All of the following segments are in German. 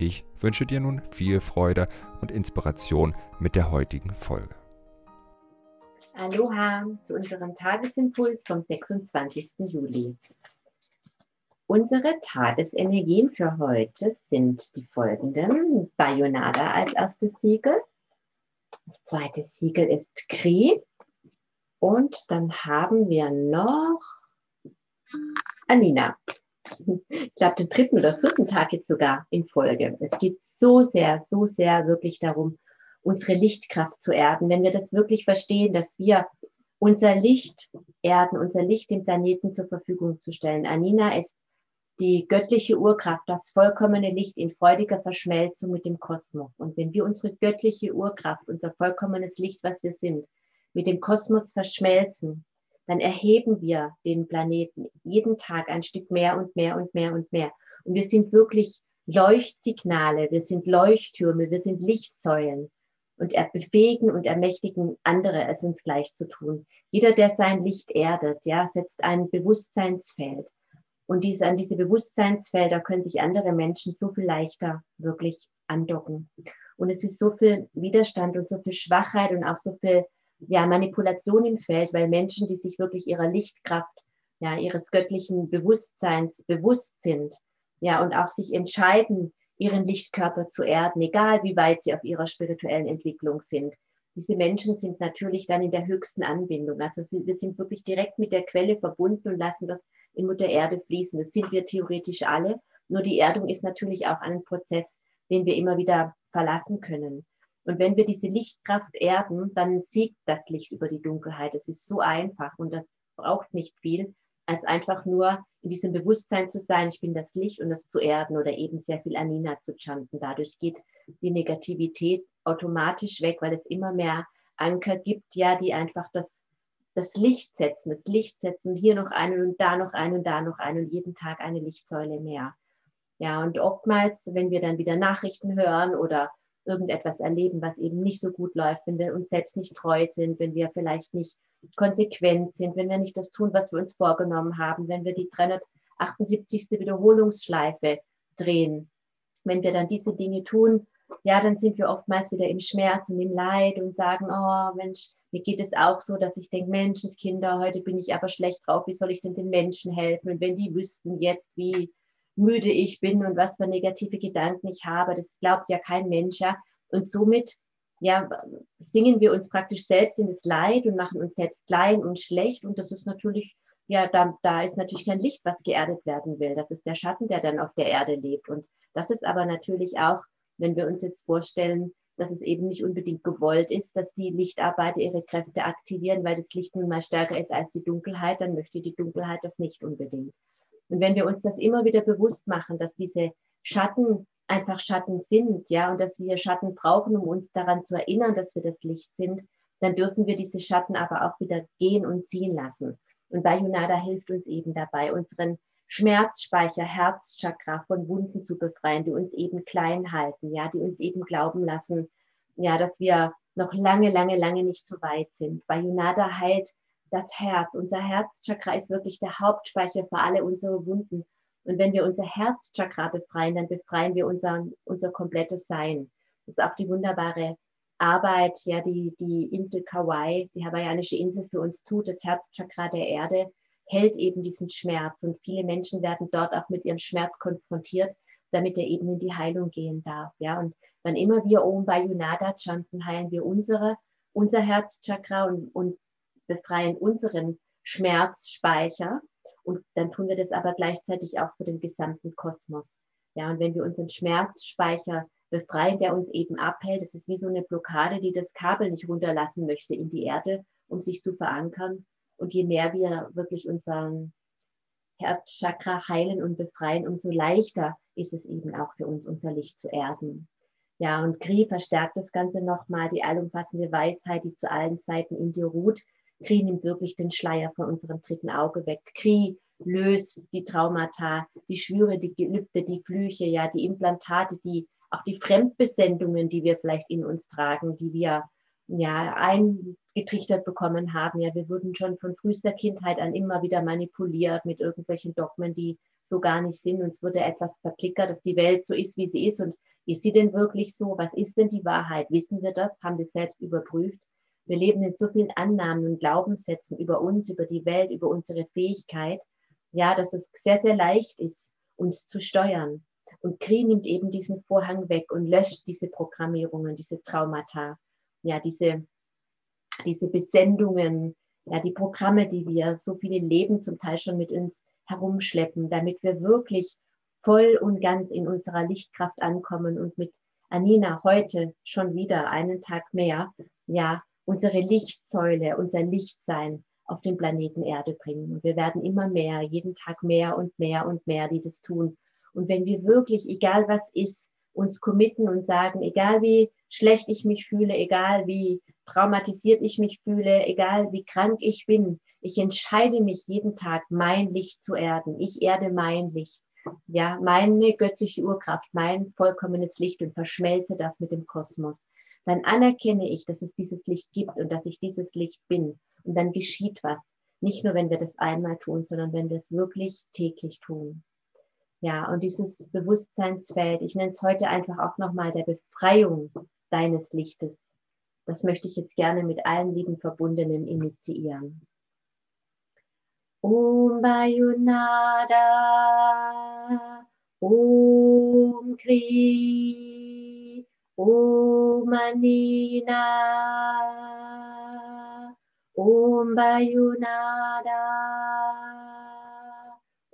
Ich wünsche dir nun viel Freude und Inspiration mit der heutigen Folge. Aloha zu unserem Tagesimpuls vom 26. Juli. Unsere Tagesenergien für heute sind die folgenden. Bayonada als erstes Siegel. Das zweite Siegel ist Kri. Und dann haben wir noch Anina. Ich glaube, den dritten oder vierten Tag jetzt sogar in Folge. Es geht so sehr, so sehr wirklich darum, unsere Lichtkraft zu erden. Wenn wir das wirklich verstehen, dass wir unser Licht erden, unser Licht dem Planeten zur Verfügung zu stellen. Anina ist die göttliche Urkraft, das vollkommene Licht in freudiger Verschmelzung mit dem Kosmos. Und wenn wir unsere göttliche Urkraft, unser vollkommenes Licht, was wir sind, mit dem Kosmos verschmelzen, dann erheben wir den Planeten jeden Tag ein Stück mehr und mehr und mehr und mehr. Und wir sind wirklich Leuchtsignale, wir sind Leuchttürme, wir sind Lichtsäulen und er befähigen und ermächtigen andere, es uns gleich zu tun. Jeder, der sein Licht erdet, ja, setzt ein Bewusstseinsfeld. Und diese, an diese Bewusstseinsfelder können sich andere Menschen so viel leichter wirklich andocken. Und es ist so viel Widerstand und so viel Schwachheit und auch so viel ja, Manipulation im Feld, weil Menschen, die sich wirklich ihrer Lichtkraft, ja, ihres göttlichen Bewusstseins bewusst sind, ja, und auch sich entscheiden, ihren Lichtkörper zu erden, egal wie weit sie auf ihrer spirituellen Entwicklung sind. Diese Menschen sind natürlich dann in der höchsten Anbindung. Also wir sind wirklich direkt mit der Quelle verbunden und lassen das in Mutter Erde fließen. Das sind wir theoretisch alle. Nur die Erdung ist natürlich auch ein Prozess, den wir immer wieder verlassen können. Und wenn wir diese Lichtkraft erden, dann siegt das Licht über die Dunkelheit. Es ist so einfach und das braucht nicht viel, als einfach nur in diesem Bewusstsein zu sein, ich bin das Licht und das zu erden oder eben sehr viel Anina zu chanten. Dadurch geht die Negativität automatisch weg, weil es immer mehr Anker gibt, ja, die einfach das, das Licht setzen, das Licht setzen, hier noch einen und da noch einen und da noch einen und jeden Tag eine Lichtsäule mehr. Ja, und oftmals, wenn wir dann wieder Nachrichten hören oder irgendetwas erleben, was eben nicht so gut läuft, wenn wir uns selbst nicht treu sind, wenn wir vielleicht nicht konsequent sind, wenn wir nicht das tun, was wir uns vorgenommen haben, wenn wir die 378. Wiederholungsschleife drehen. Wenn wir dann diese Dinge tun, ja, dann sind wir oftmals wieder im Schmerz und im Leid und sagen, oh Mensch, mir geht es auch so, dass ich denke, Menschenskinder, heute bin ich aber schlecht drauf, wie soll ich denn den Menschen helfen? Und wenn die wüssten jetzt, wie müde ich bin und was für negative Gedanken ich habe. Das glaubt ja kein Mensch. Ja? Und somit ja, singen wir uns praktisch selbst in das Leid und machen uns selbst klein und schlecht. Und das ist natürlich, ja, da, da ist natürlich kein Licht, was geerdet werden will. Das ist der Schatten, der dann auf der Erde lebt. Und das ist aber natürlich auch, wenn wir uns jetzt vorstellen, dass es eben nicht unbedingt gewollt ist, dass die Lichtarbeiter ihre Kräfte aktivieren, weil das Licht nun mal stärker ist als die Dunkelheit, dann möchte die Dunkelheit das nicht unbedingt. Und wenn wir uns das immer wieder bewusst machen, dass diese Schatten einfach Schatten sind, ja, und dass wir Schatten brauchen, um uns daran zu erinnern, dass wir das Licht sind, dann dürfen wir diese Schatten aber auch wieder gehen und ziehen lassen. Und Bayonada hilft uns eben dabei, unseren Schmerzspeicher, Herzchakra von Wunden zu befreien, die uns eben klein halten, ja, die uns eben glauben lassen, ja, dass wir noch lange, lange, lange nicht so weit sind. Bayonada heilt das Herz. Unser Herzchakra ist wirklich der Hauptspeicher für alle unsere Wunden. Und wenn wir unser Herzchakra befreien, dann befreien wir unser, unser komplettes Sein. Das ist auch die wunderbare Arbeit, ja, die, die Insel Kauai, die hawaiianische Insel für uns tut, das Herzchakra der Erde, hält eben diesen Schmerz. Und viele Menschen werden dort auch mit ihrem Schmerz konfrontiert, damit er eben in die Heilung gehen darf. Ja, und wann immer wir Om Bayunada chanten, heilen wir unsere, unser Herzchakra und, und befreien unseren Schmerzspeicher und dann tun wir das aber gleichzeitig auch für den gesamten Kosmos. Ja, und wenn wir unseren Schmerzspeicher befreien, der uns eben abhält, das ist wie so eine Blockade, die das Kabel nicht runterlassen möchte in die Erde, um sich zu verankern. Und je mehr wir wirklich unseren Herzchakra heilen und befreien, umso leichter ist es eben auch für uns, unser Licht zu erden. Ja, und Kri verstärkt das Ganze nochmal, die allumfassende Weisheit, die zu allen Zeiten in dir ruht. Kri nimmt wirklich den Schleier von unserem dritten Auge weg. Kri löst die Traumata, die Schwüre, die Gelübde, die Flüche, ja, die Implantate, die auch die Fremdbesendungen, die wir vielleicht in uns tragen, die wir ja eingetrichtert bekommen haben. Ja, wir wurden schon von frühester Kindheit an immer wieder manipuliert mit irgendwelchen Dogmen, die so gar nicht sind. Uns wurde etwas verklickert, dass die Welt so ist, wie sie ist. Und ist sie denn wirklich so? Was ist denn die Wahrheit? Wissen wir das? Haben wir selbst überprüft? Wir leben in so vielen Annahmen und Glaubenssätzen über uns, über die Welt, über unsere Fähigkeit, ja, dass es sehr, sehr leicht ist, uns zu steuern. Und Kri nimmt eben diesen Vorhang weg und löscht diese Programmierungen, diese Traumata, ja, diese, diese Besendungen, ja, die Programme, die wir so viele Leben zum Teil schon mit uns herumschleppen, damit wir wirklich voll und ganz in unserer Lichtkraft ankommen und mit Anina heute schon wieder einen Tag mehr, ja, unsere Lichtsäule, unser Lichtsein auf den Planeten Erde bringen. Und wir werden immer mehr, jeden Tag mehr und mehr und mehr, die das tun. Und wenn wir wirklich, egal was ist, uns committen und sagen, egal wie schlecht ich mich fühle, egal wie traumatisiert ich mich fühle, egal wie krank ich bin, ich entscheide mich jeden Tag, mein Licht zu erden. Ich erde mein Licht. Ja, meine göttliche Urkraft, mein vollkommenes Licht und verschmelze das mit dem Kosmos. Dann anerkenne ich, dass es dieses Licht gibt und dass ich dieses Licht bin. Und dann geschieht was. Nicht nur, wenn wir das einmal tun, sondern wenn wir es wirklich täglich tun. Ja, und dieses Bewusstseinsfeld, ich nenne es heute einfach auch nochmal der Befreiung deines Lichtes. Das möchte ich jetzt gerne mit allen lieben Verbundenen initiieren. Om Bayunada, Om Kri, Om Anina, Om Bayunada,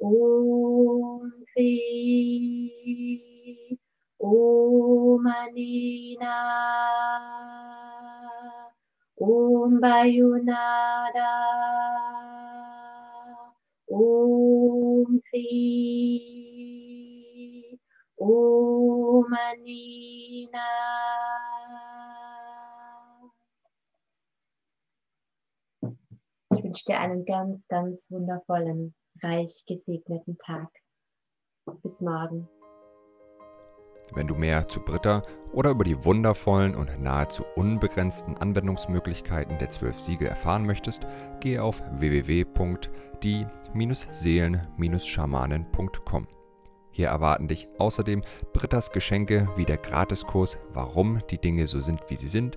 Om Kri, Om Anina, Om Bayunada, Om Kri, Om Anina. Wünsche dir einen ganz, ganz wundervollen, reich gesegneten Tag. Bis morgen. Wenn du mehr zu Britta oder über die wundervollen und nahezu unbegrenzten Anwendungsmöglichkeiten der zwölf Siegel erfahren möchtest, gehe auf www.die-seelen-schamanen.com. Hier erwarten dich außerdem Brittas Geschenke wie der Gratiskurs Warum die Dinge so sind, wie sie sind,